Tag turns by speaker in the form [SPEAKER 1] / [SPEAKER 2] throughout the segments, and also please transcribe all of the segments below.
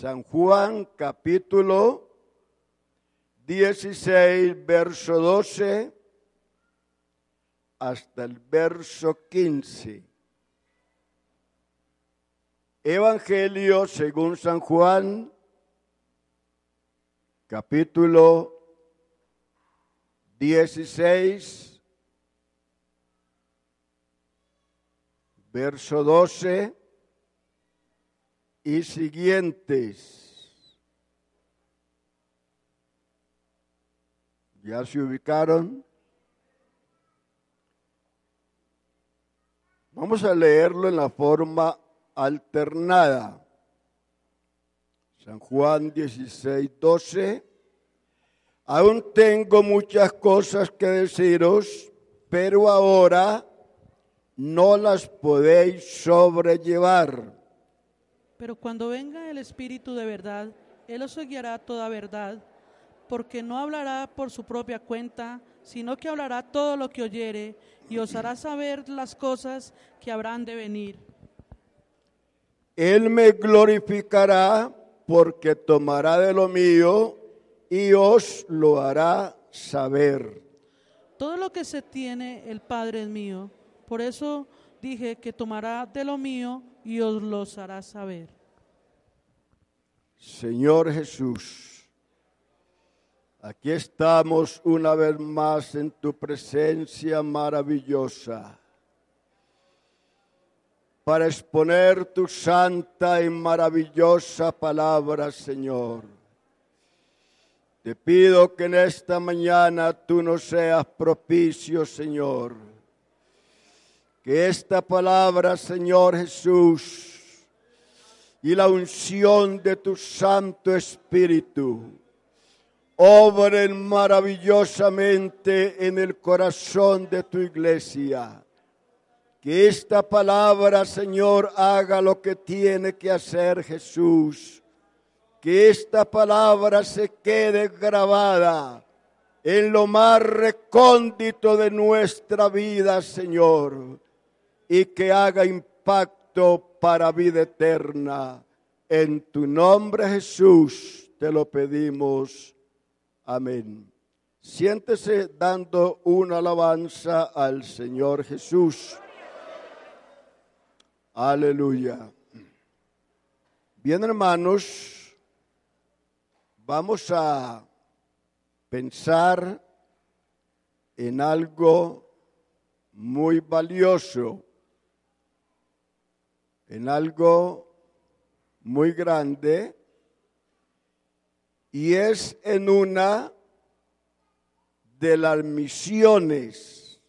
[SPEAKER 1] San Juan capítulo 16, verso 12 hasta el verso 15. Evangelio según San Juan, capítulo 16, verso 12 y siguientes. ¿Ya se ubicaron? Vamos a leerlo en la forma alternada. San Juan 16, 12. Aún tengo muchas cosas que deciros, pero ahora no las podéis sobrellevar.
[SPEAKER 2] Pero cuando venga el Espíritu de verdad, Él os guiará toda verdad, porque no hablará por su propia cuenta, sino que hablará todo lo que oyere y os hará saber las cosas que habrán de venir.
[SPEAKER 1] Él me glorificará porque tomará de lo mío y os lo hará saber.
[SPEAKER 2] Todo lo que se tiene el Padre es mío. Por eso dije que tomará de lo mío y os los hará saber.
[SPEAKER 1] Señor Jesús, aquí estamos una vez más en tu presencia maravillosa para exponer tu santa y maravillosa palabra, Señor. Te pido que en esta mañana tú nos seas propicio, Señor. Que esta palabra, Señor Jesús, y la unción de tu Santo Espíritu obren maravillosamente en el corazón de tu iglesia que esta palabra, Señor, haga lo que tiene que hacer Jesús. Que esta palabra se quede grabada en lo más recóndito de nuestra vida, Señor, y que haga impacto para vida eterna. En tu nombre, Jesús, te lo pedimos. Amén. Siéntese dando una alabanza al Señor Jesús. Aleluya. Bien, hermanos, vamos a pensar en algo muy valioso, en algo muy grande, y es en una de las misiones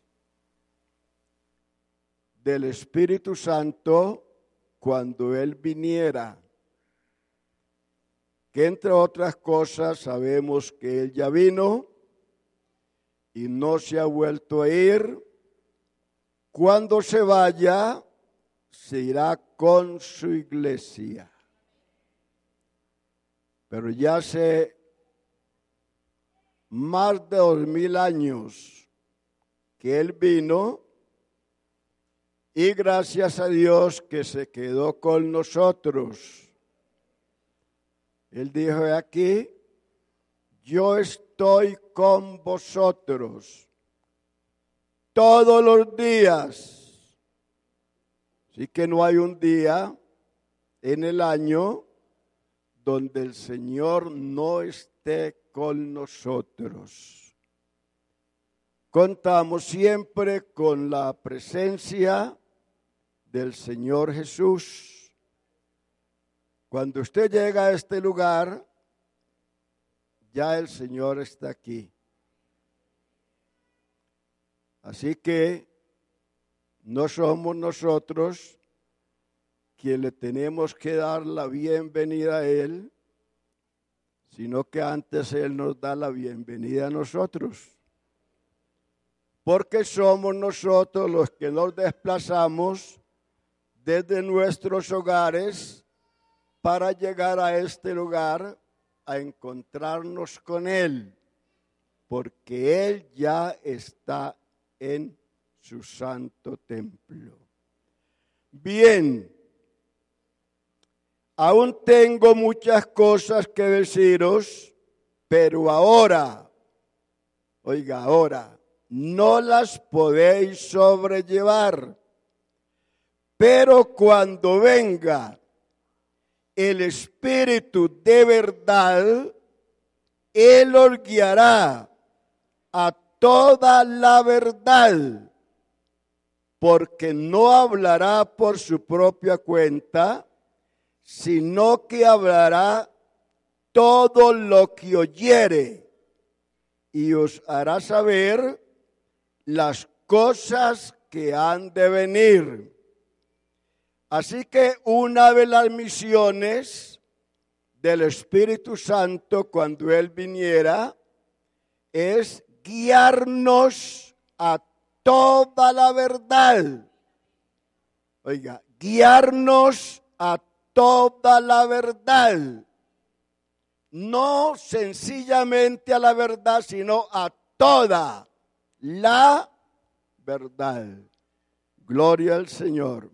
[SPEAKER 1] del Espíritu Santo cuando Él viniera. Que entre otras cosas sabemos que Él ya vino y no se ha vuelto a ir. Cuando se vaya, se irá con su iglesia. Pero ya hace más de dos mil años que Él vino y gracias a Dios que se quedó con nosotros. Él dijo aquí, yo estoy con vosotros todos los días. Así que no hay un día en el año donde el Señor no esté con nosotros. Contamos siempre con la presencia del Señor Jesús. Cuando usted llega a este lugar, ya el Señor está aquí. Así que no somos nosotros quien le tenemos que dar la bienvenida a Él, sino que antes Él nos da la bienvenida a nosotros. Porque somos nosotros los que nos desplazamos desde nuestros hogares para llegar a este lugar a encontrarnos con Él, porque Él ya está en su santo templo. Bien, aún tengo muchas cosas que deciros, pero ahora, oiga, ahora, no las podéis sobrellevar. Pero cuando venga el Espíritu de verdad, Él os guiará a toda la verdad, porque no hablará por su propia cuenta, sino que hablará todo lo que oyere y os hará saber las cosas que han de venir. Así que una de las misiones del Espíritu Santo cuando Él viniera es guiarnos a toda la verdad. Oiga, guiarnos a toda la verdad. No sencillamente a la verdad, sino a toda la verdad. Gloria al Señor.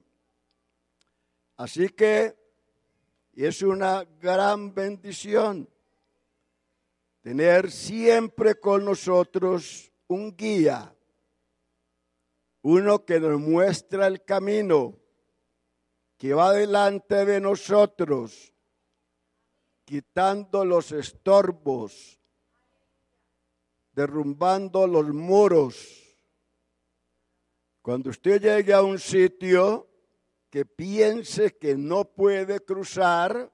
[SPEAKER 1] Así que es una gran bendición tener siempre con nosotros un guía, uno que nos muestra el camino, que va delante de nosotros, quitando los estorbos, derrumbando los muros. Cuando usted llegue a un sitio, que piense que no puede cruzar,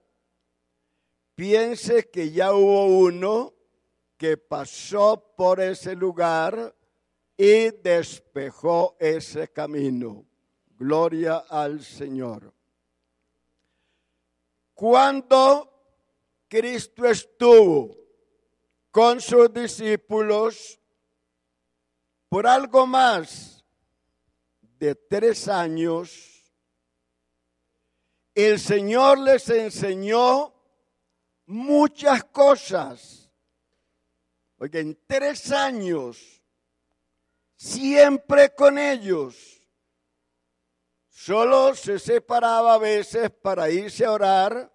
[SPEAKER 1] piense que ya hubo uno que pasó por ese lugar y despejó ese camino. Gloria al Señor. Cuando Cristo estuvo con sus discípulos por algo más de tres años, el Señor les enseñó muchas cosas. Oye, en tres años, siempre con ellos. Solo se separaba a veces para irse a orar,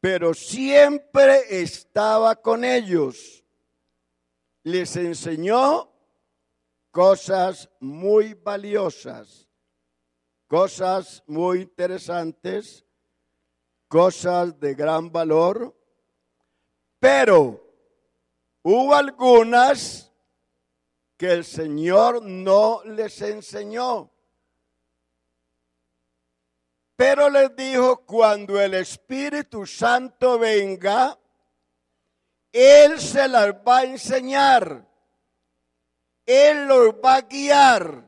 [SPEAKER 1] pero siempre estaba con ellos. Les enseñó cosas muy valiosas cosas muy interesantes, cosas de gran valor, pero hubo algunas el Señor no les enseñó. Pero les dijo, cuando el Espíritu Santo venga, Él se las va a enseñar. Él los va a guiar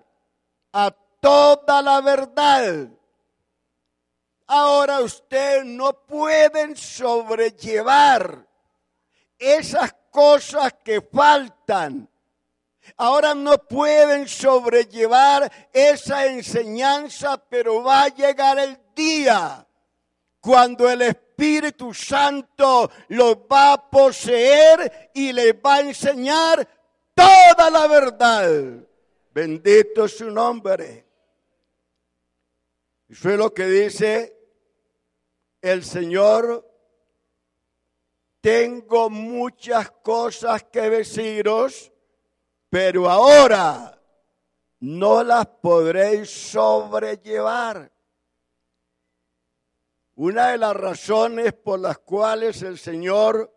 [SPEAKER 1] a toda la verdad. Ahora usted no pueden sobrellevar esas cosas que faltan. Ahora no pueden sobrellevar esa enseñanza, pero va a llegar el día cuando el Espíritu Santo los va a poseer y les va a enseñar toda la verdad. Bendito su nombre. Eso es lo que dice el Señor. Tengo muchas cosas que deciros, pero ahora no las podréis sobrellevar. Una de las razones por las cuales el Señor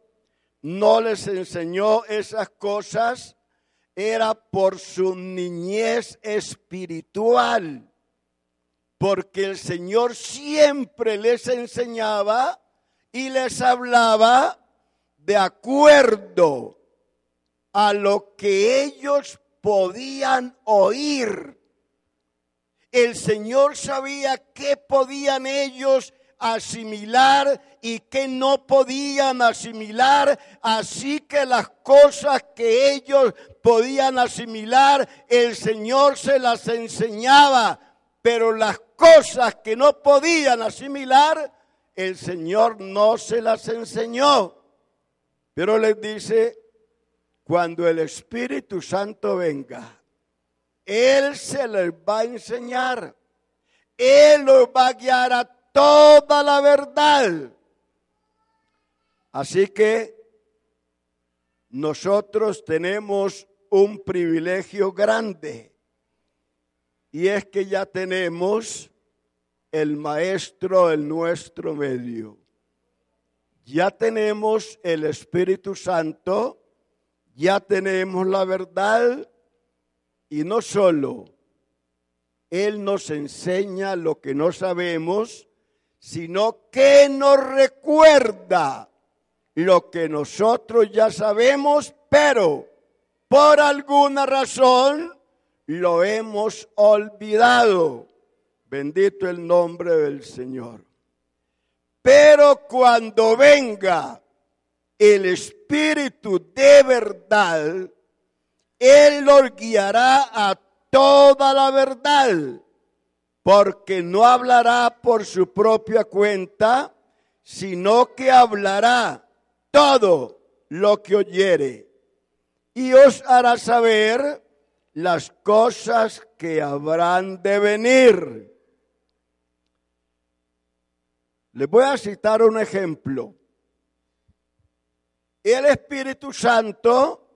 [SPEAKER 1] no les enseñó esas cosas era por su niñez espiritual porque el Señor siempre les enseñaba y les hablaba de acuerdo a lo que ellos podían oír. El Señor sabía qué podían ellos asimilar y qué no podían asimilar, así que las cosas que ellos podían asimilar, el Señor se las enseñaba pero las cosas que no podían asimilar, el Señor no se las enseñó. Pero les dice, cuando el Espíritu Santo venga, Él se les va a enseñar. Él los va a guiar a toda la verdad. Así que nosotros tenemos un privilegio grande y es que ya tenemos el maestro en nuestro medio. Ya tenemos el Espíritu Santo, ya tenemos la verdad y no solo Él nos enseña lo que no sabemos, sino que nos recuerda lo que nosotros ya sabemos, pero por alguna razón lo hemos olvidado. Bendito el nombre del Señor. Pero cuando venga el Espíritu de verdad, Él los guiará a toda la verdad, porque no hablará por su propia cuenta, sino que hablará todo lo que oyere y os hará saber las cosas que habrán de venir. Les voy a citar un ejemplo. El Espíritu Santo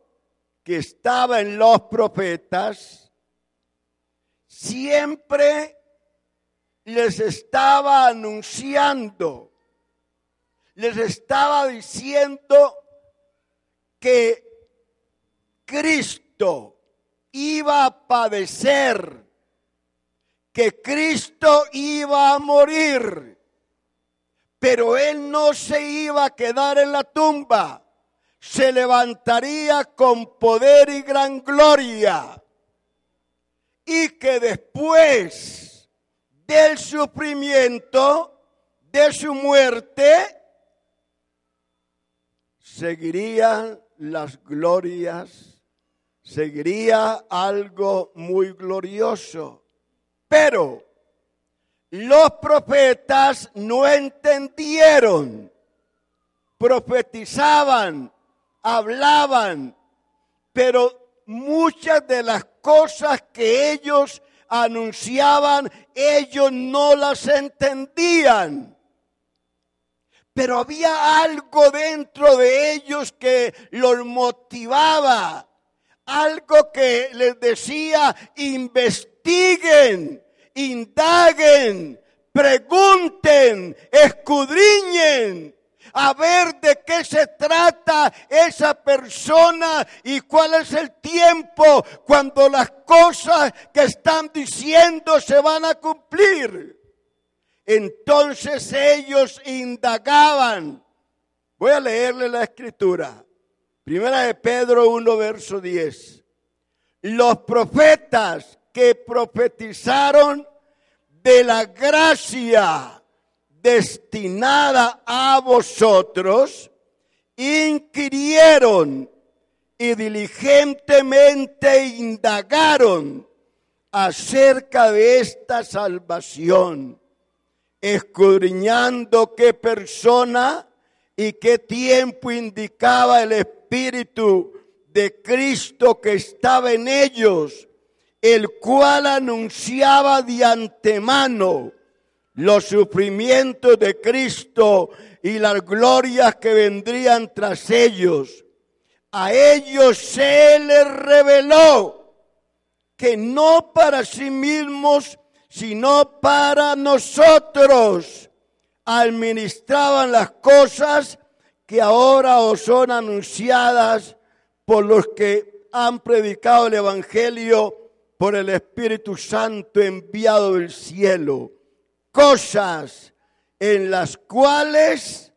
[SPEAKER 1] que estaba en los profetas siempre les estaba anunciando, les estaba diciendo que Cristo iba a padecer, que Cristo iba a morir, pero Él no se iba a quedar en la tumba, se levantaría con poder y gran gloria, y que después del sufrimiento, de su muerte, seguirían las glorias seguiría algo muy glorioso. Pero los profetas no entendieron, profetizaban, hablaban, pero muchas de las cosas que ellos anunciaban, ellos no las entendían. Pero había algo dentro de ellos que los motivaba algo que les decía, investiguen, indaguen, pregunten, escudriñen, a ver de qué se trata esa persona y cuál es el tiempo cuando las cosas que están diciendo se van a cumplir. Entonces ellos indagaban. Voy a leerle la escritura. Primera de Pedro 1, verso 10. Los profetas que profetizaron de la gracia destinada a vosotros, inquirieron y diligentemente indagaron acerca de esta salvación, escudriñando qué persona y qué tiempo indicaba el Espíritu de Cristo que estaba en ellos, el cual anunciaba de antemano los sufrimientos de Cristo y las glorias que vendrían tras ellos. A ellos se les reveló que no para sí mismos, sino para nosotros administraban las cosas que ahora os son anunciadas por los que han predicado el Evangelio por el Espíritu Santo enviado del cielo. Cosas en las cuales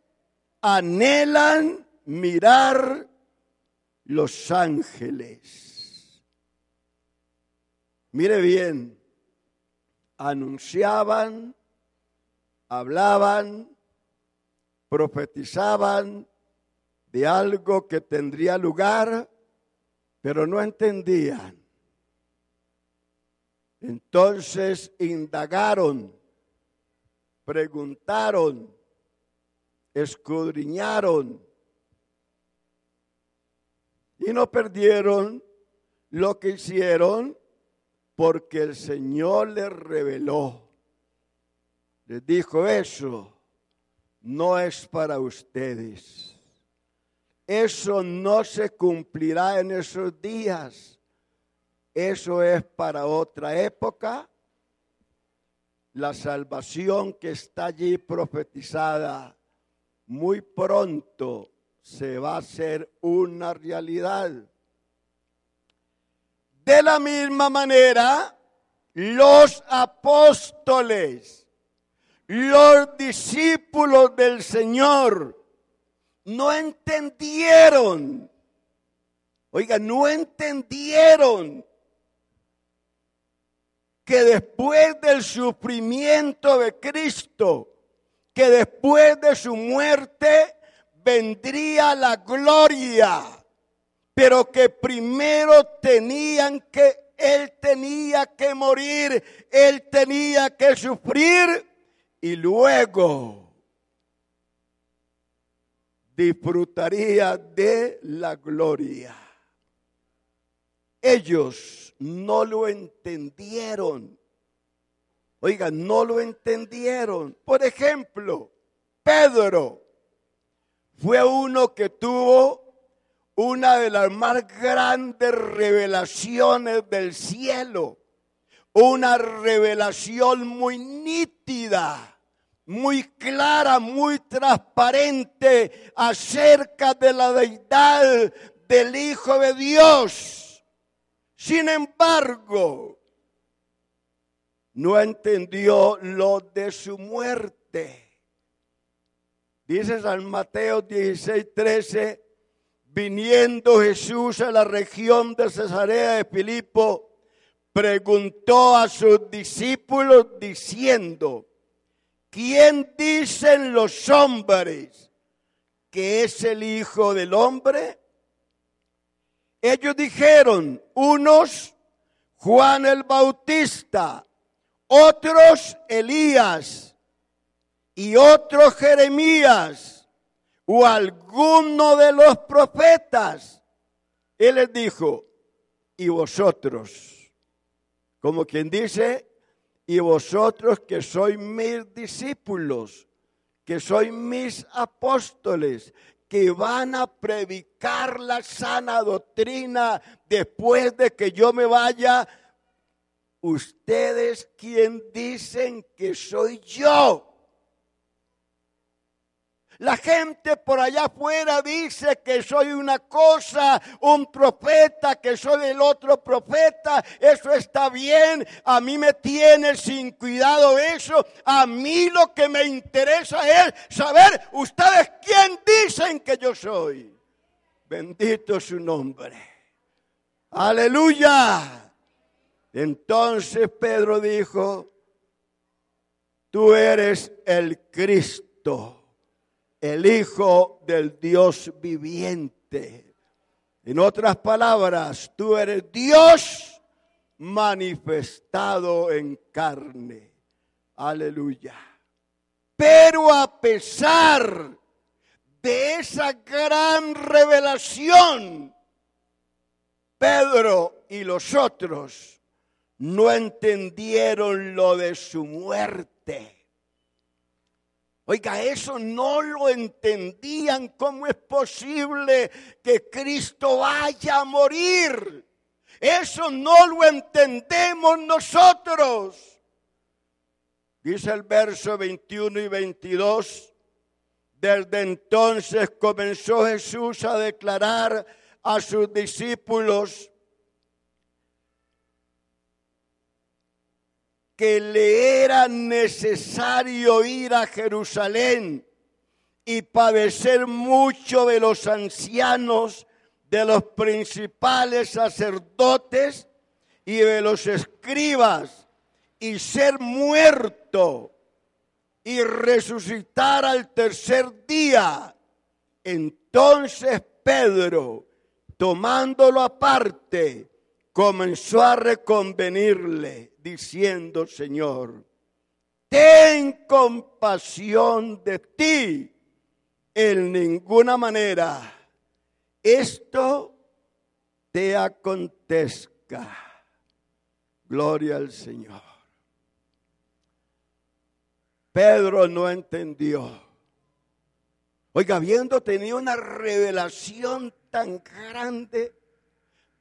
[SPEAKER 1] anhelan mirar los ángeles. Mire bien, anunciaban, hablaban, profetizaban de algo que tendría lugar, pero no entendían. Entonces indagaron, preguntaron, escudriñaron y no perdieron lo que hicieron porque el Señor les reveló les dijo eso no es para ustedes. Eso no se cumplirá en esos días. Eso es para otra época. La salvación que está allí profetizada muy pronto se va a hacer una realidad. De la misma manera, los apóstoles, los discípulos del Señor, no entendieron, oiga, no entendieron que después del sufrimiento de Cristo, que después de su muerte vendría la gloria, pero que primero tenían que, Él tenía que morir, Él tenía que sufrir y luego disfrutaría de la gloria. Ellos no lo entendieron. Oigan, no lo entendieron. Por ejemplo, Pedro fue uno que tuvo una de las más grandes revelaciones del cielo. Una revelación muy nítida, muy clara, muy transparente acerca de la deidad del Hijo de Dios. Sin embargo, no entendió lo de su muerte. Dice San Mateo 16, 13, viniendo Jesús a la región de Cesarea de Filipo, preguntó a sus discípulos diciendo, ¿quién dicen los hombres que es el Hijo del Hombre? Ellos dijeron, unos Juan el Bautista, otros Elías y otro Jeremías o alguno de los profetas. Él les dijo, y vosotros, como quien dice, y vosotros que sois mis discípulos, que sois mis apóstoles, que van a predicar la sana doctrina después de que yo me vaya, ustedes quien dicen que soy yo. La gente por allá afuera dice que soy una cosa, un profeta, que soy el otro profeta. Eso está bien. A mí me tiene sin cuidado eso. A mí lo que me interesa es saber ustedes quién dicen que yo soy. Bendito su nombre. Aleluya. Entonces Pedro dijo, tú eres el Cristo el Hijo del Dios viviente. En otras palabras, tú eres Dios manifestado en carne. Aleluya. Pero a pesar de esa gran revelación, Pedro y los otros no entendieron lo de su muerte. Oiga, eso no lo entendían. ¿Cómo es posible que Cristo vaya a morir? Eso no lo entendemos nosotros. Dice el verso 21 y 22. Desde entonces comenzó Jesús a declarar a sus discípulos que le era necesario ir a Jerusalén y padecer mucho de los ancianos, de los principales sacerdotes y de los escribas, y ser muerto y resucitar al tercer día. Entonces Pedro, tomándolo aparte, comenzó a reconvenirle diciendo, Señor, ten compasión de ti. En ninguna manera esto te acontezca. Gloria al Señor. Pedro no entendió. Oiga, habiendo tenido una revelación tan grande,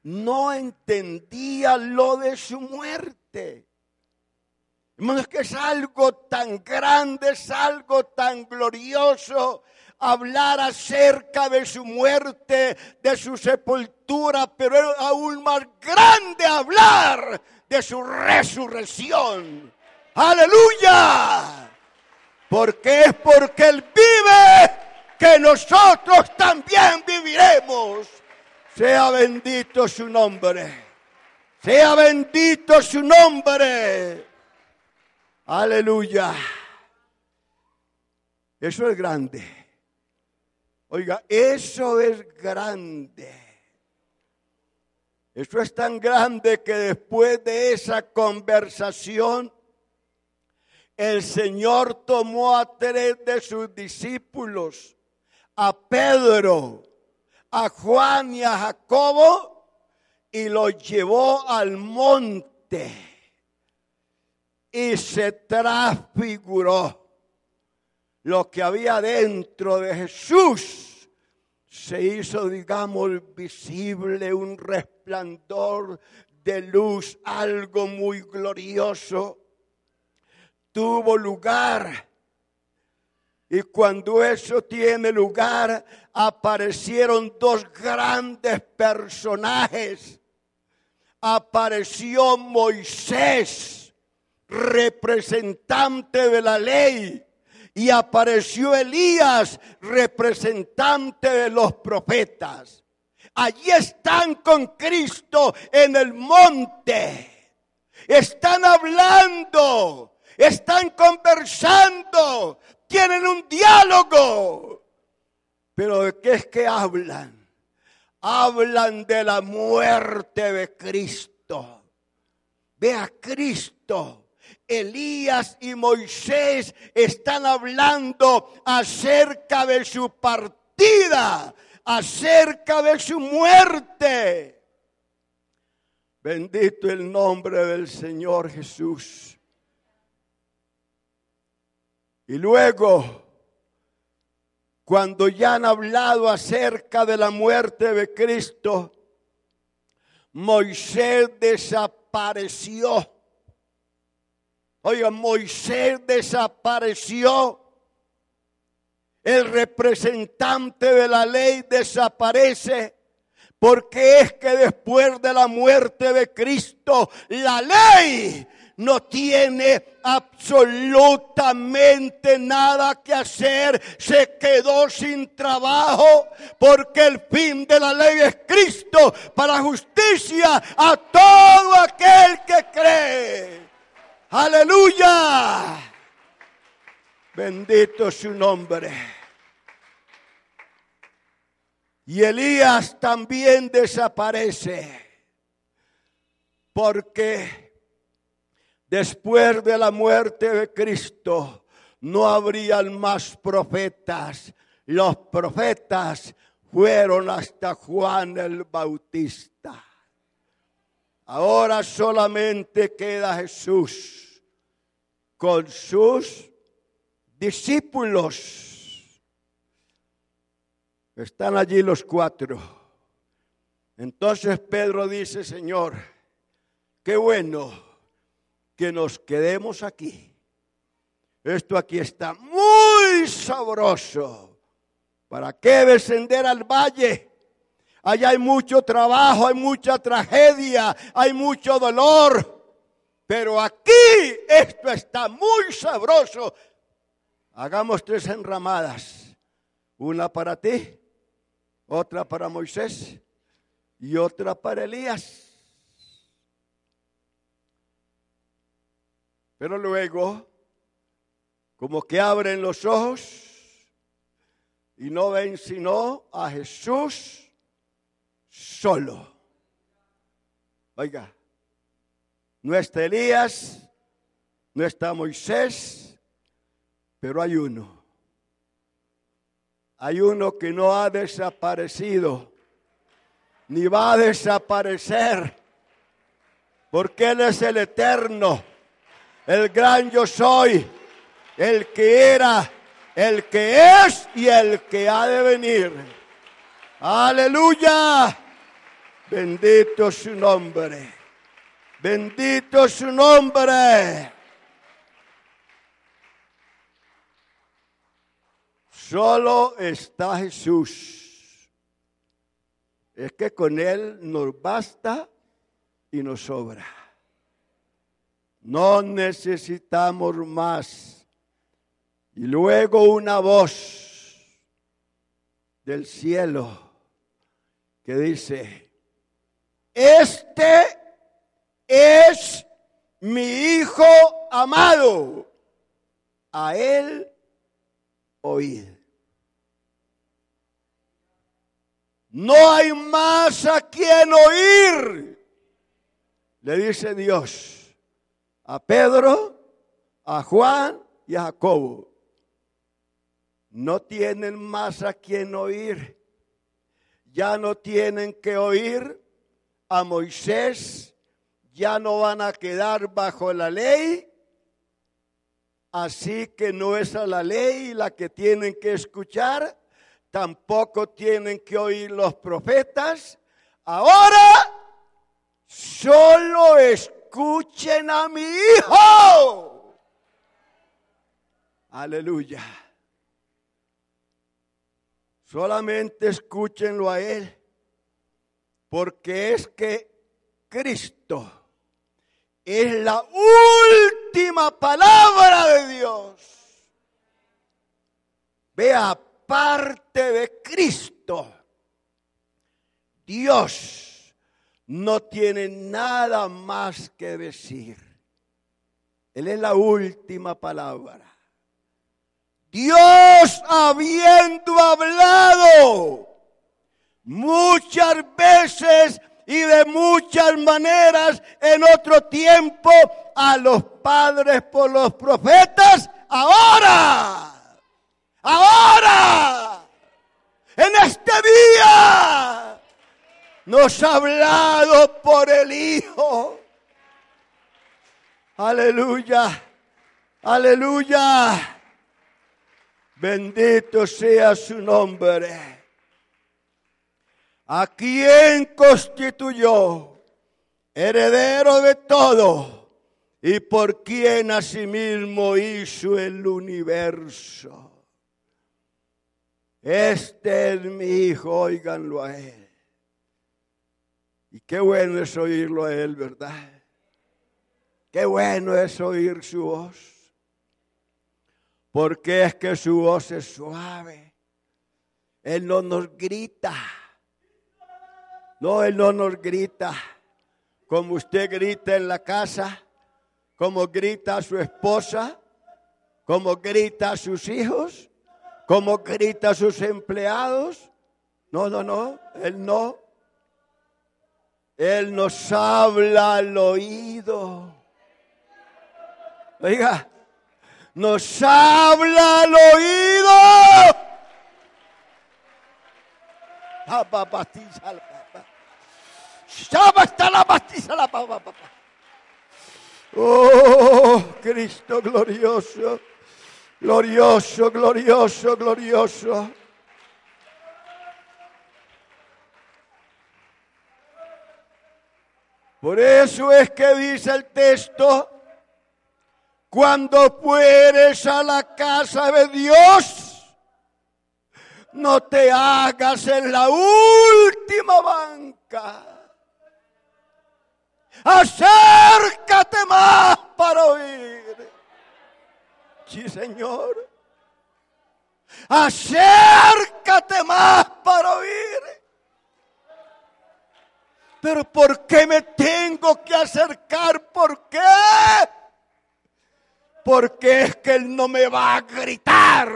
[SPEAKER 1] no entendía lo de su muerte. Hermano, es que es algo tan grande, es algo tan glorioso hablar acerca de su muerte, de su sepultura, pero es aún más grande hablar de su resurrección. Aleluya. Porque es porque Él vive que nosotros también viviremos. Sea bendito su nombre. Sea bendito su nombre. Aleluya. Eso es grande. Oiga, eso es grande. Eso es tan grande que después de esa conversación, el Señor tomó a tres de sus discípulos, a Pedro, a Juan y a Jacobo, y los llevó al monte y se transfiguró lo que había dentro de Jesús se hizo, digamos, visible, un resplandor de luz, algo muy glorioso. Tuvo lugar. Y cuando eso tiene lugar, aparecieron dos grandes personajes. Apareció Moisés, representante de la ley, y apareció Elías, representante de los profetas. Allí están con Cristo en el monte. Están hablando, están conversando, tienen un diálogo. Pero ¿de qué es que hablan? Hablan de la muerte de Cristo. Ve a Cristo Elías y Moisés están hablando acerca de su partida, acerca de su muerte. Bendito el nombre del Señor Jesús. Y luego, cuando ya han hablado acerca de la muerte de Cristo, Moisés desapareció Oiga, Moisés desapareció. El representante de la ley desaparece. Porque es que después de la muerte de Cristo, la ley no tiene absolutamente nada que hacer, se quedó sin trabajo, porque el fin de la ley es Cristo para justicia a todo aquel que cree. Aleluya. Bendito su nombre. Y Elías también desaparece. Porque después de la muerte de Cristo no habrían más profetas. Los profetas fueron hasta Juan el Bautista. Ahora solamente queda Jesús con sus discípulos. Están allí los cuatro. Entonces Pedro dice, Señor, qué bueno que nos quedemos aquí. Esto aquí está muy sabroso. ¿Para qué descender al valle? Allá hay mucho trabajo, hay mucha tragedia, hay mucho dolor. Pero aquí esto está muy sabroso. Hagamos tres enramadas. Una para ti, otra para Moisés y otra para Elías. Pero luego, como que abren los ojos y no ven sino a Jesús solo. Oiga, no está Elías, no está Moisés, pero hay uno. Hay uno que no ha desaparecido, ni va a desaparecer, porque Él es el eterno, el gran yo soy, el que era, el que es y el que ha de venir. Aleluya. Bendito su nombre. Bendito su nombre. Solo está Jesús. Es que con Él nos basta y nos sobra. No necesitamos más. Y luego una voz del cielo que dice, este es mi Hijo amado. A Él oíd. No hay más a quien oír, le dice Dios a Pedro, a Juan y a Jacobo. No tienen más a quien oír. Ya no tienen que oír a Moisés, ya no van a quedar bajo la ley. Así que no es a la ley la que tienen que escuchar, tampoco tienen que oír los profetas. Ahora solo escuchen a mi hijo. Aleluya. Solamente escúchenlo a él, porque es que Cristo es la última palabra de Dios. Vea, aparte de Cristo, Dios no tiene nada más que decir. Él es la última palabra. Dios habiendo hablado muchas veces y de muchas maneras en otro tiempo a los padres por los profetas, ahora, ahora, en este día, nos ha hablado por el Hijo. Aleluya, aleluya. Bendito sea su nombre a quien constituyó heredero de todo y por quien asimismo hizo el universo. Este es mi hijo, óiganlo a él. Y qué bueno es oírlo a él, ¿verdad? Qué bueno es oír su voz. Porque es que su voz es suave. Él no nos grita. No, Él no nos grita como usted grita en la casa, como grita su esposa, como grita sus hijos, como grita sus empleados. No, no, no, Él no. Él nos habla al oído. Oiga, nos habla al oído. Ah, la Oh, Cristo glorioso, glorioso, glorioso, glorioso. Por eso es que dice el texto, cuando fueres a la casa de Dios, no te hagas en la última banca acércate más para oír. Sí, Señor. Acércate más para oír. Pero ¿por qué me tengo que acercar? ¿Por qué? Porque es que Él no me va a gritar.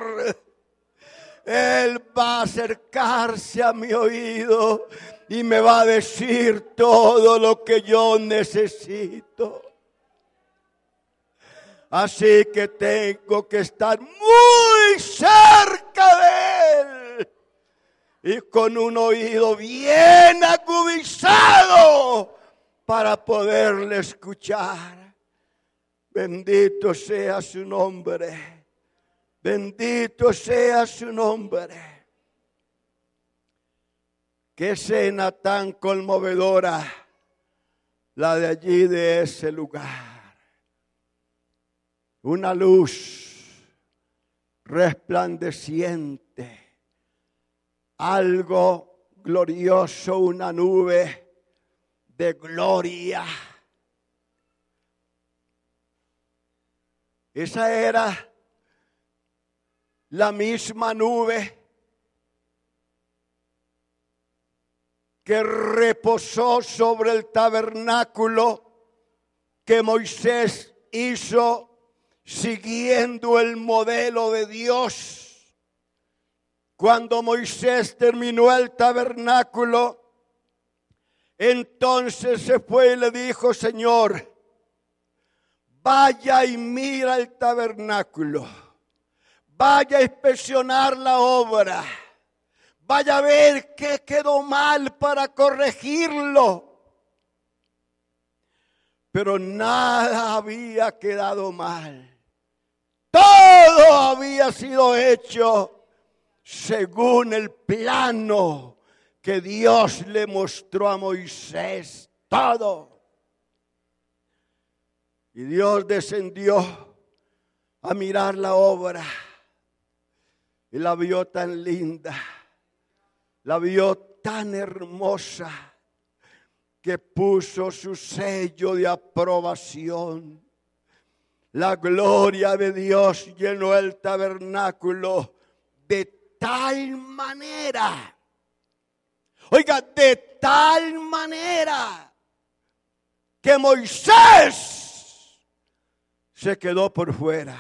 [SPEAKER 1] Él va a acercarse a mi oído y me va a decir todo lo que yo necesito. Así que tengo que estar muy cerca de Él y con un oído bien agudizado para poderle escuchar. Bendito sea su nombre. Bendito sea su nombre. Qué escena tan conmovedora la de allí, de ese lugar. Una luz resplandeciente, algo glorioso, una nube de gloria. Esa era la misma nube que reposó sobre el tabernáculo que Moisés hizo siguiendo el modelo de Dios. Cuando Moisés terminó el tabernáculo, entonces se fue y le dijo, Señor, vaya y mira el tabernáculo vaya a inspeccionar la obra, vaya a ver qué quedó mal para corregirlo. Pero nada había quedado mal. Todo había sido hecho según el plano que Dios le mostró a Moisés. Todo. Y Dios descendió a mirar la obra y la vio tan linda, la vio tan hermosa, que puso su sello de aprobación. La gloria de Dios llenó el tabernáculo de tal manera. Oiga, de tal manera que Moisés se quedó por fuera.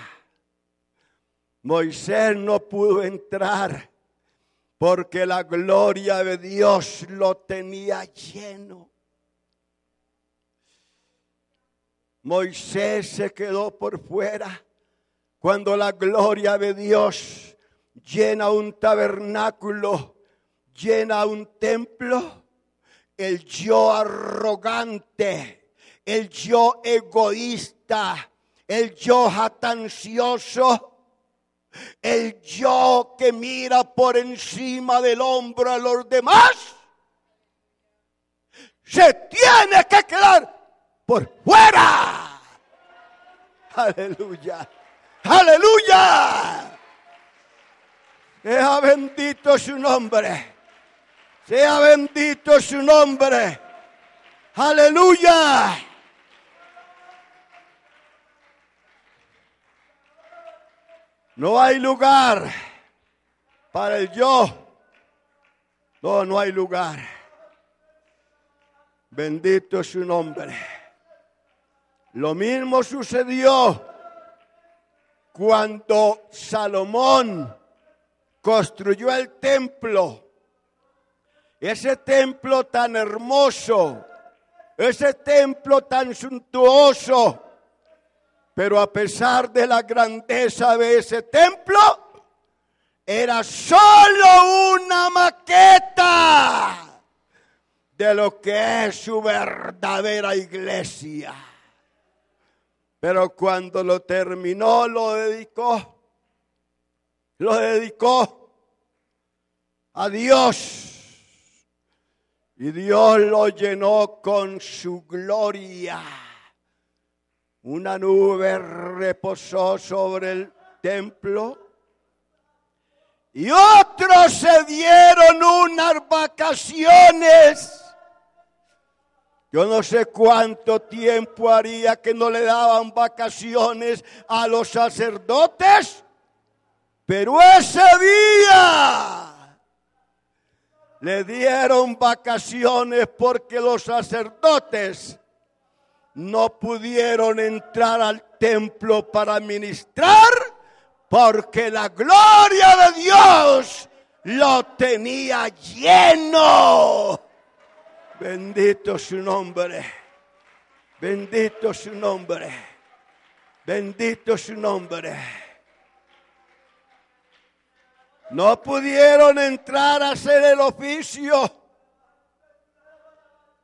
[SPEAKER 1] Moisés no pudo entrar porque la gloria de Dios lo tenía lleno. Moisés se quedó por fuera cuando la gloria de Dios llena un tabernáculo, llena un templo. El yo arrogante, el yo egoísta, el yo jatancioso el yo que mira por encima del hombro a los demás se tiene que quedar por fuera. Aleluya. Aleluya. Sea bendito su nombre. Sea bendito su nombre. Aleluya. No hay lugar para el yo. No, no hay lugar. Bendito es su nombre. Lo mismo sucedió cuando Salomón construyó el templo. Ese templo tan hermoso, ese templo tan suntuoso, pero a pesar de la grandeza de ese templo, era solo una maqueta de lo que es su verdadera iglesia. Pero cuando lo terminó, lo dedicó, lo dedicó a Dios. Y Dios lo llenó con su gloria. Una nube reposó sobre el templo y otros se dieron unas vacaciones. Yo no sé cuánto tiempo haría que no le daban vacaciones a los sacerdotes, pero ese día le dieron vacaciones porque los sacerdotes no pudieron entrar al templo para ministrar porque la gloria de Dios lo tenía lleno. Bendito su nombre. Bendito su nombre. Bendito su nombre. No pudieron entrar a hacer el oficio.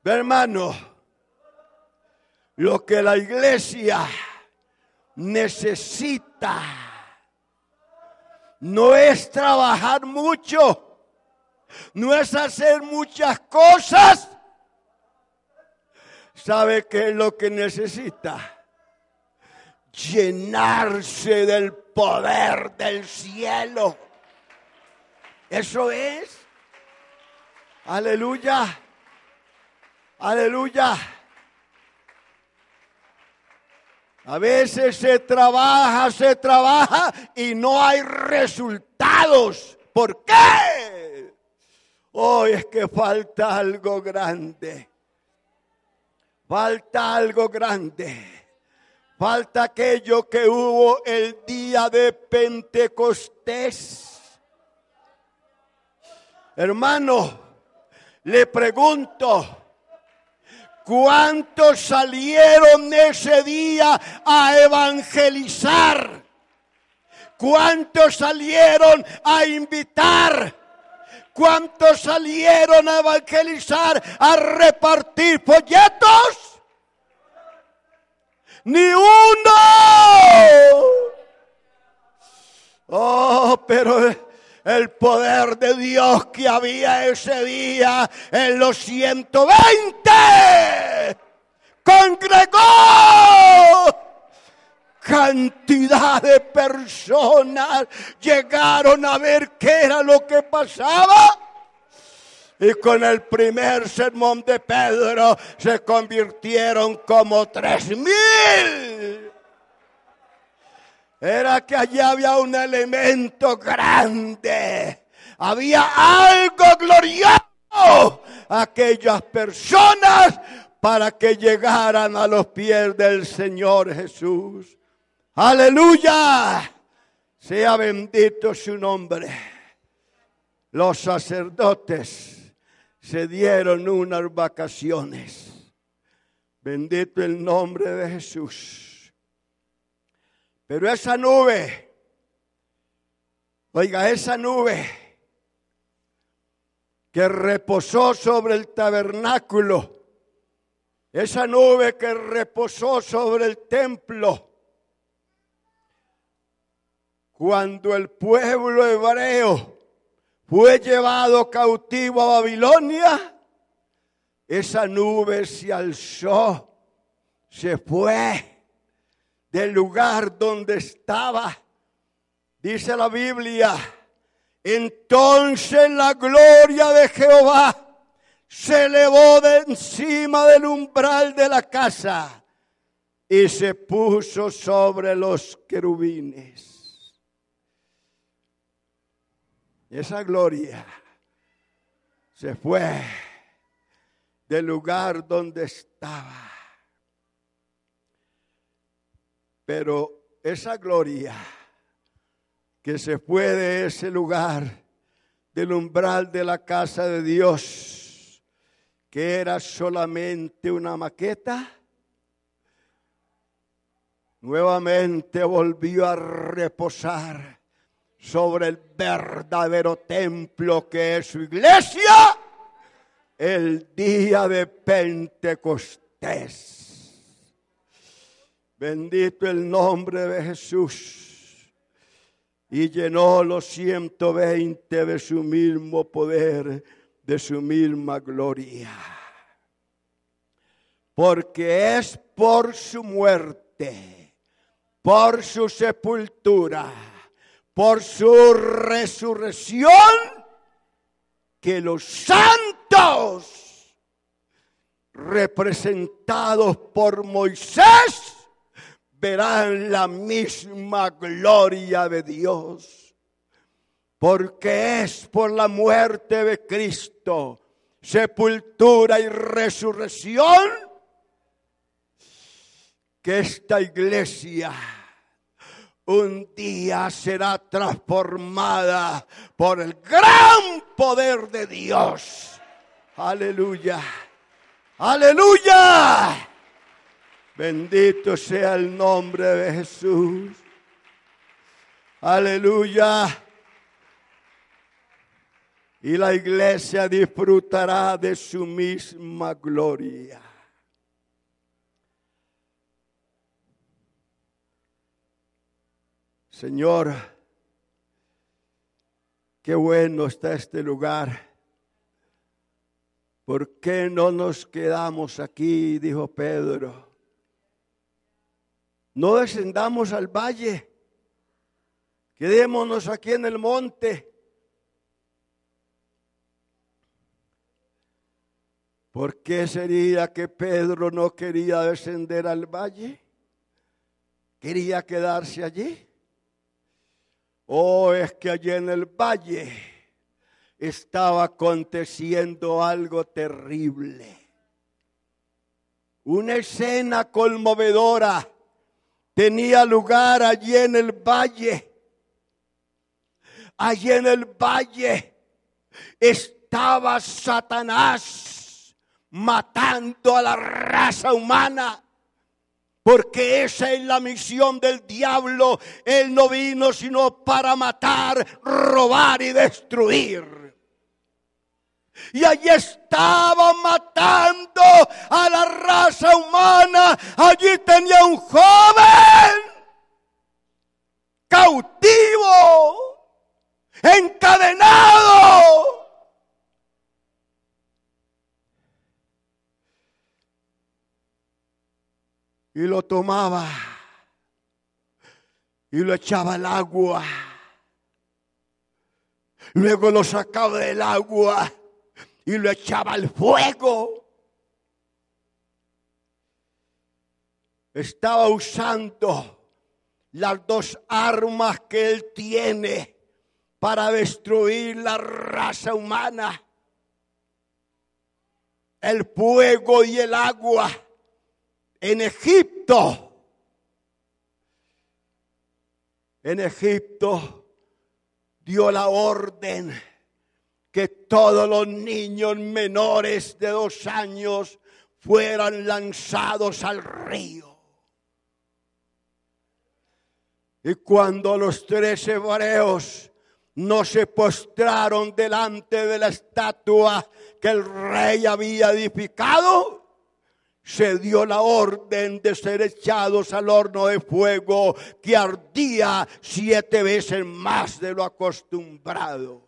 [SPEAKER 1] Hermano, lo que la iglesia necesita no es trabajar mucho, no es hacer muchas cosas. ¿Sabe qué es lo que necesita? Llenarse del poder del cielo. Eso es. Aleluya. Aleluya. A veces se trabaja, se trabaja y no hay resultados. ¿Por qué? Hoy es que falta algo grande. Falta algo grande. Falta aquello que hubo el día de Pentecostés. Hermano, le pregunto, ¿Cuántos salieron ese día a evangelizar? ¿Cuántos salieron a invitar? ¿Cuántos salieron a evangelizar, a repartir folletos? Ni uno. Oh, pero el poder de Dios que había ese día en los 120. Congregó cantidad de personas llegaron a ver qué era lo que pasaba. Y con el primer sermón de Pedro se convirtieron como tres mil era que allá había un elemento grande. Había algo glorioso. Aquellas personas para que llegaran a los pies del Señor Jesús. Aleluya. Sea bendito su nombre. Los sacerdotes se dieron unas vacaciones. Bendito el nombre de Jesús. Pero esa nube, oiga, esa nube que reposó sobre el tabernáculo, esa nube que reposó sobre el templo, cuando el pueblo hebreo fue llevado cautivo a Babilonia, esa nube se alzó, se fue del lugar donde estaba. Dice la Biblia, entonces la gloria de Jehová se elevó de encima del umbral de la casa y se puso sobre los querubines. Esa gloria se fue del lugar donde estaba Pero esa gloria que se fue de ese lugar, del umbral de la casa de Dios, que era solamente una maqueta, nuevamente volvió a reposar sobre el verdadero templo que es su iglesia el día de Pentecostés. Bendito el nombre de Jesús. Y llenó los 120 de su mismo poder, de su misma gloria. Porque es por su muerte, por su sepultura, por su resurrección, que los santos, representados por Moisés, verán la misma gloria de Dios. Porque es por la muerte de Cristo, sepultura y resurrección, que esta iglesia un día será transformada por el gran poder de Dios. Aleluya. Aleluya. Bendito sea el nombre de Jesús. Aleluya. Y la iglesia disfrutará de su misma gloria. Señor, qué bueno está este lugar. ¿Por qué no nos quedamos aquí? Dijo Pedro. No descendamos al valle. Quedémonos aquí en el monte. ¿Por qué sería que Pedro no quería descender al valle? ¿Quería quedarse allí? ¿O es que allí en el valle estaba aconteciendo algo terrible? Una escena conmovedora tenía lugar allí en el valle. Allí en el valle estaba Satanás matando a la raza humana. Porque esa es la misión del diablo. Él no vino sino para matar, robar y destruir. Y allí estaba matando a la raza humana. Allí tenía un joven cautivo, encadenado y lo tomaba y lo echaba al agua. Luego lo sacaba del agua y lo echaba al fuego. Estaba usando las dos armas que él tiene para destruir la raza humana. El fuego y el agua en Egipto. En Egipto dio la orden que todos los niños menores de dos años fueran lanzados al río. Y cuando los tres hebreos no se postraron delante de la estatua que el rey había edificado, se dio la orden de ser echados al horno de fuego que ardía siete veces más de lo acostumbrado.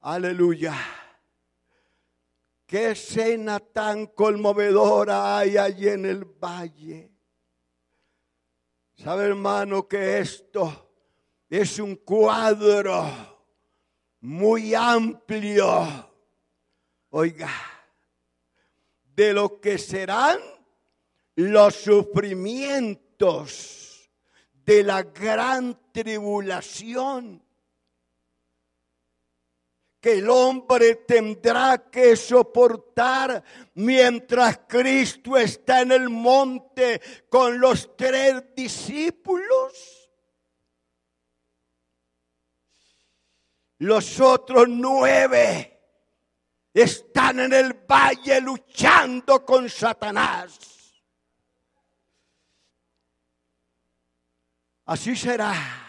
[SPEAKER 1] Aleluya. Qué escena tan conmovedora hay allí en el valle. ¿Sabe hermano que esto es un cuadro muy amplio? Oiga de lo que serán los sufrimientos de la gran tribulación el hombre tendrá que soportar mientras Cristo está en el monte con los tres discípulos. Los otros nueve están en el valle luchando con Satanás. Así será.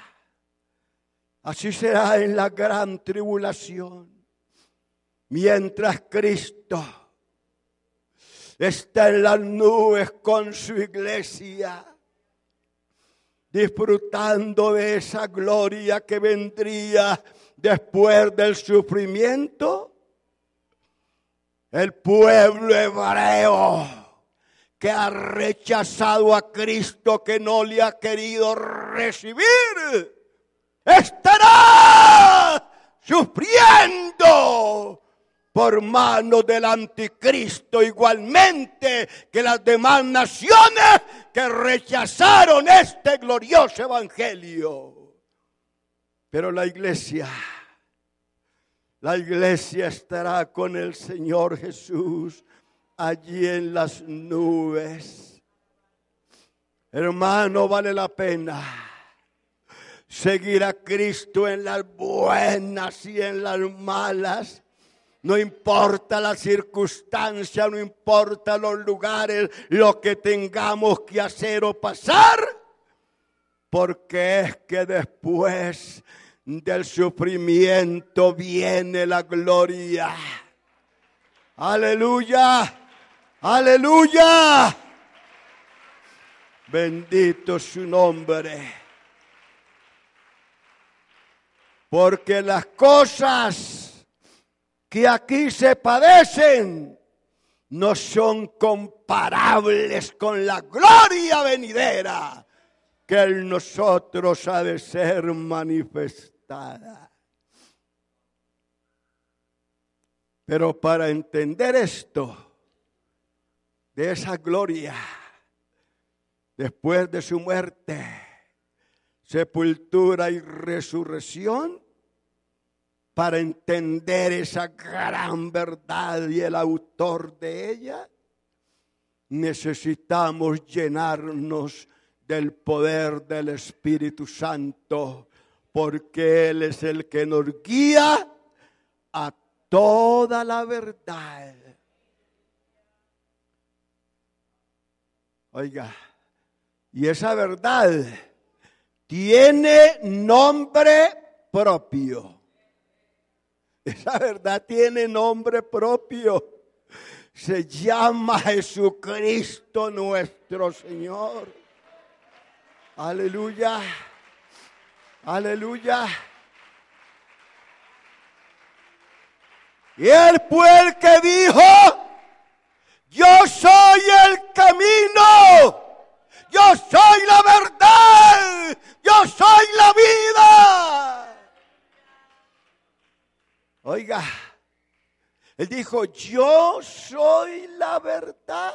[SPEAKER 1] Así será en la gran tribulación. Mientras Cristo está en las nubes con su iglesia, disfrutando de esa gloria que vendría después del sufrimiento el pueblo hebreo que ha rechazado a Cristo, que no le ha querido recibir, estará sufriendo por mano del anticristo, igualmente que las demás naciones que rechazaron este glorioso evangelio. Pero la iglesia la iglesia estará con el Señor Jesús allí en las nubes. Hermano, vale la pena seguir a Cristo en las buenas y en las malas. No importa la circunstancia, no importa los lugares, lo que tengamos que hacer o pasar, porque es que después del sufrimiento viene la gloria. Aleluya, aleluya. Bendito su nombre. Porque las cosas que aquí se padecen no son comparables con la gloria venidera que en nosotros ha de ser manifestada. Pero para entender esto, de esa gloria, después de su muerte, sepultura y resurrección, para entender esa gran verdad y el autor de ella, necesitamos llenarnos del poder del Espíritu Santo, porque Él es el que nos guía a toda la verdad. Oiga, y esa verdad tiene nombre propio. Esa verdad tiene nombre propio. Se llama Jesucristo nuestro Señor. Aleluya. Aleluya. Y el que dijo, él dijo, yo soy la verdad.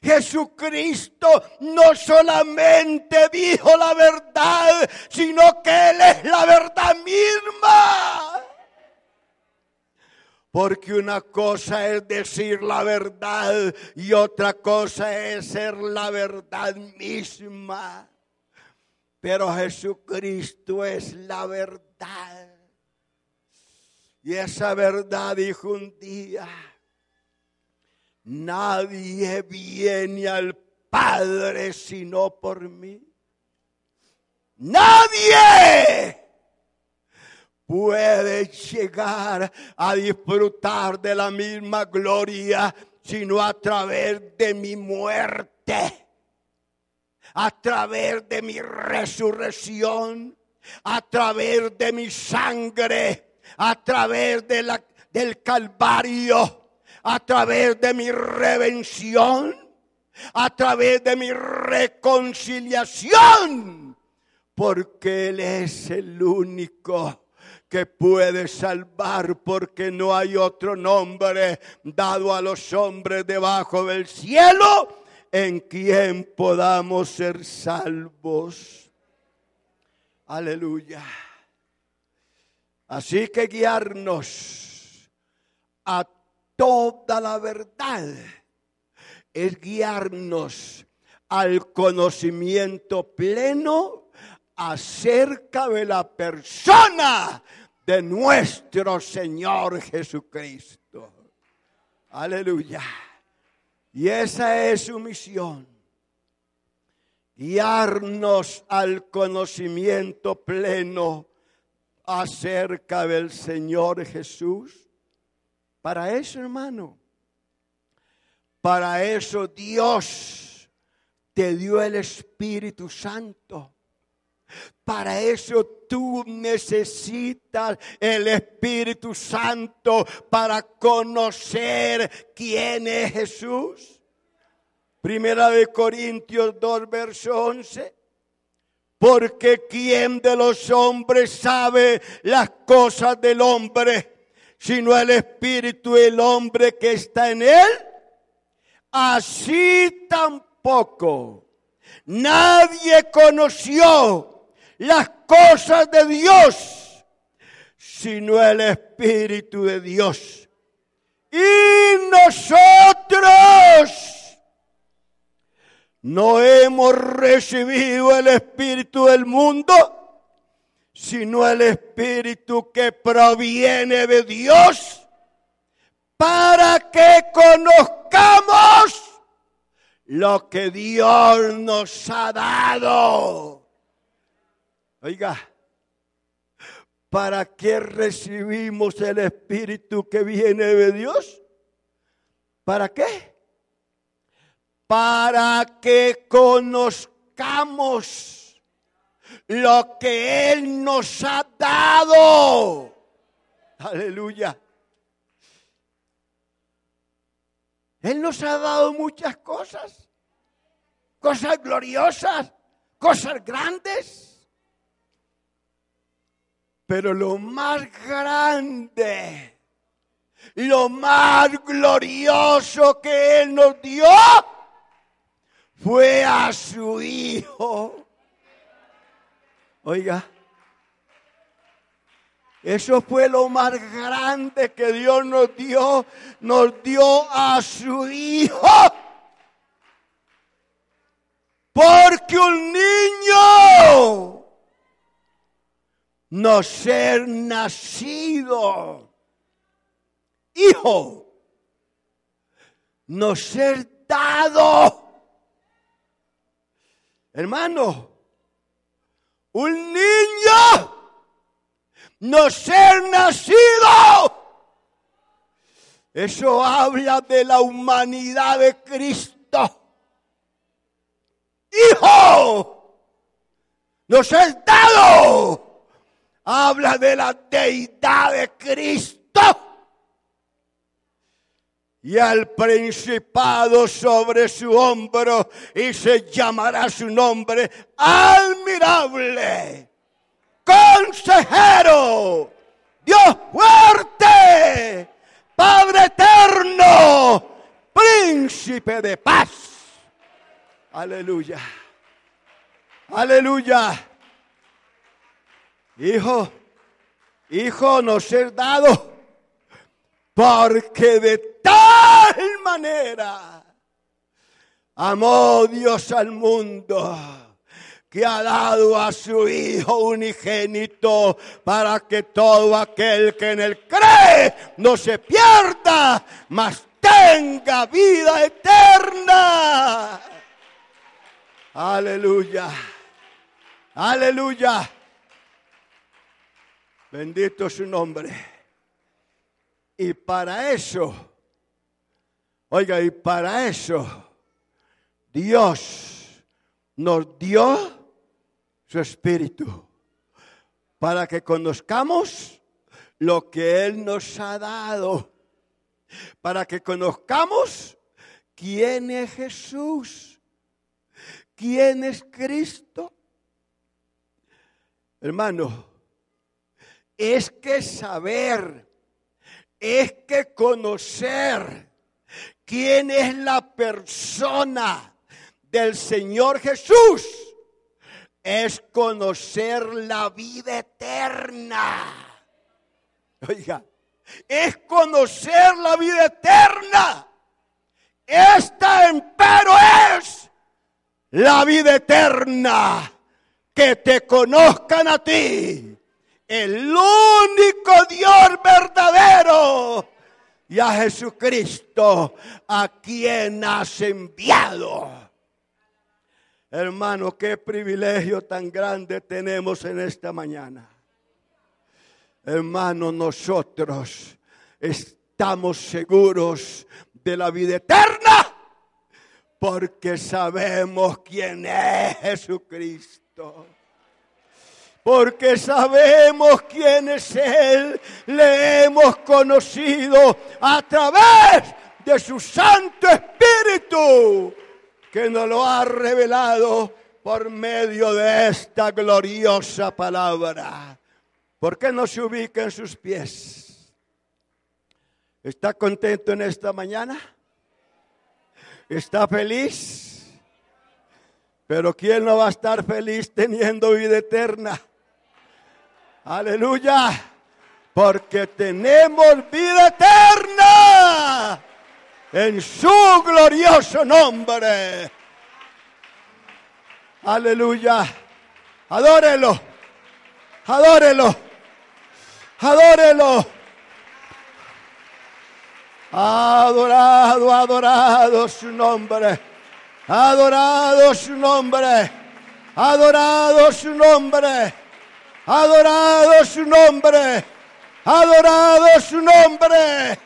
[SPEAKER 1] Jesucristo no solamente dijo la verdad, sino que Él es la verdad misma. Porque una cosa es decir la verdad y otra cosa es ser la verdad misma. Pero Jesucristo es la verdad. Y esa verdad dijo un día, Nadie viene al Padre sino por mí. Nadie puede llegar a disfrutar de la misma gloria sino a través de mi muerte, a través de mi resurrección, a través de mi sangre, a través de la, del Calvario a través de mi redención, a través de mi reconciliación, porque Él es el único que puede salvar porque no hay otro nombre dado a los hombres debajo del cielo en quien podamos ser salvos. Aleluya. Así que guiarnos a toda la verdad es guiarnos al conocimiento pleno acerca de la persona de nuestro Señor Jesucristo. Aleluya. Y esa es su misión. Guiarnos al conocimiento pleno acerca del Señor Jesús para eso, hermano, para eso Dios te dio el Espíritu Santo. Para eso tú necesitas el Espíritu Santo para conocer quién es Jesús. Primera de Corintios 2, verso 11. Porque quién de los hombres sabe las cosas del hombre sino el espíritu del hombre que está en él, así tampoco nadie conoció las cosas de Dios, sino el espíritu de Dios. Y nosotros no hemos recibido el espíritu del mundo, sino el Espíritu que proviene de Dios para que conozcamos lo que Dios nos ha dado. Oiga, ¿para qué recibimos el Espíritu que viene de Dios? ¿Para qué? Para que conozcamos lo que Él nos ha dado. Aleluya. Él nos ha dado muchas cosas, cosas gloriosas, cosas grandes. Pero lo más grande, lo más glorioso que Él nos dio fue a su Hijo. Oiga, eso fue lo más grande que Dios nos dio. Nos dio a su Hijo. Porque un niño no ser nacido, hijo, no ser dado. Hermano, un niño no ser nacido. Eso habla de la humanidad de Cristo. Hijo, nos es dado. Habla de la deidad de Cristo. Y al principado sobre su hombro y se llamará su nombre admirable consejero, Dios fuerte, Padre eterno, príncipe de paz. Aleluya. Aleluya. Hijo, hijo nos es dado, porque de tal manera amó Dios al mundo que ha dado a su Hijo unigénito para que todo aquel que en él cree no se pierda, mas tenga vida eterna. Aleluya. Aleluya. Bendito su nombre. Y para eso, oiga, y para eso, Dios nos dio su espíritu, para que conozcamos lo que Él nos ha dado, para que conozcamos quién es Jesús, quién es Cristo. Hermano, es que saber, es que conocer quién es la persona del Señor Jesús es conocer la vida eterna. Oiga, es conocer la vida eterna. Esta empero es la vida eterna. Que te conozcan a ti, el único Dios verdadero, y a Jesucristo, a quien has enviado. Hermano, qué privilegio tan grande tenemos en esta mañana. Hermano, nosotros estamos seguros de la vida eterna porque sabemos quién es Jesucristo. Porque sabemos quién es Él, le hemos conocido a través de su Santo Espíritu que nos lo ha revelado por medio de esta gloriosa palabra. ¿Por qué no se ubica en sus pies? ¿Está contento en esta mañana? ¿Está feliz? Pero ¿quién no va a estar feliz teniendo vida eterna? Aleluya. Porque tenemos vida eterna en su glorioso nombre. Aleluya. Adórelo. Adórelo. Adórelo. Adorado, adorado su nombre. Adorado su nombre. Adorado su nombre. Adorado su nombre. Adorado su nombre.